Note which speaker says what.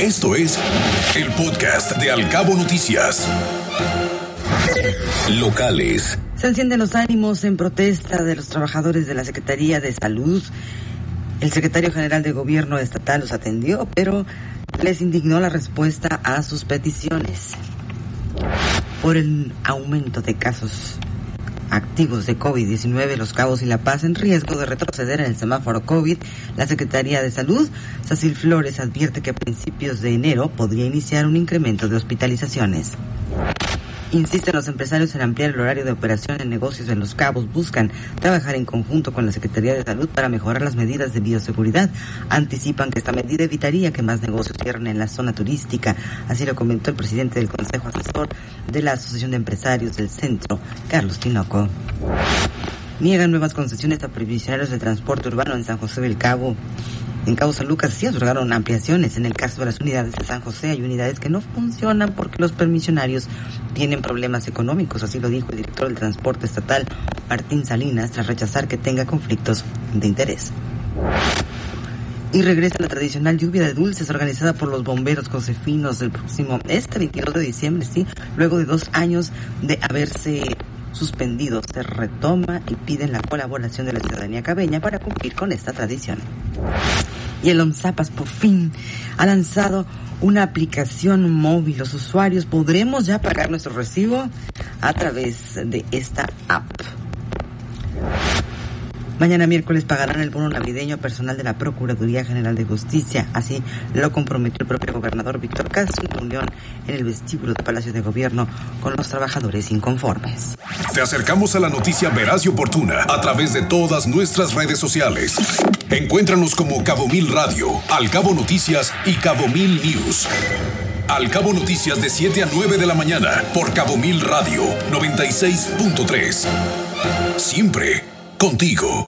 Speaker 1: Esto es el podcast de Alcabo Noticias. Locales.
Speaker 2: Se encienden los ánimos en protesta de los trabajadores de la Secretaría de Salud. El secretario general de Gobierno estatal los atendió, pero les indignó la respuesta a sus peticiones. Por el aumento de casos activos de COVID-19, Los Cabos y La Paz en riesgo de retroceder en el semáforo COVID, la Secretaría de Salud, Sacil Flores, advierte que a principios de enero podría iniciar un incremento de hospitalizaciones. Insisten los empresarios en ampliar el horario de operación en negocios en Los Cabos. Buscan trabajar en conjunto con la Secretaría de Salud para mejorar las medidas de bioseguridad. Anticipan que esta medida evitaría que más negocios cierren en la zona turística. Así lo comentó el presidente del Consejo Asesor de la Asociación de Empresarios del Centro, Carlos Tinoco. Niegan nuevas concesiones a previsionarios de transporte urbano en San José del Cabo. En Cabo San Lucas sí otorgaron ampliaciones. En el caso de las unidades de San José hay unidades que no funcionan porque los permisionarios tienen problemas económicos, así lo dijo el director del transporte estatal, Martín Salinas, tras rechazar que tenga conflictos de interés. Y regresa la tradicional lluvia de dulces organizada por los bomberos josefinos el próximo, este 22 de diciembre, sí, luego de dos años de haberse suspendido, se retoma y piden la colaboración de la ciudadanía cabeña para cumplir con esta tradición y el OMSAPAS por fin ha lanzado una aplicación móvil. Los usuarios podremos ya pagar nuestro recibo a través de esta app. Mañana miércoles pagarán el bono navideño personal de la Procuraduría General de Justicia. Así lo comprometió el propio gobernador Víctor Castro en reunión en el vestíbulo de Palacio de Gobierno con los trabajadores inconformes.
Speaker 1: Te acercamos a la noticia veraz y oportuna a través de todas nuestras redes sociales. Encuéntranos como Cabo Mil Radio, Al Cabo Noticias y Cabo Mil News. Al Cabo Noticias de 7 a 9 de la mañana por Cabo Mil Radio 96.3. Siempre contigo.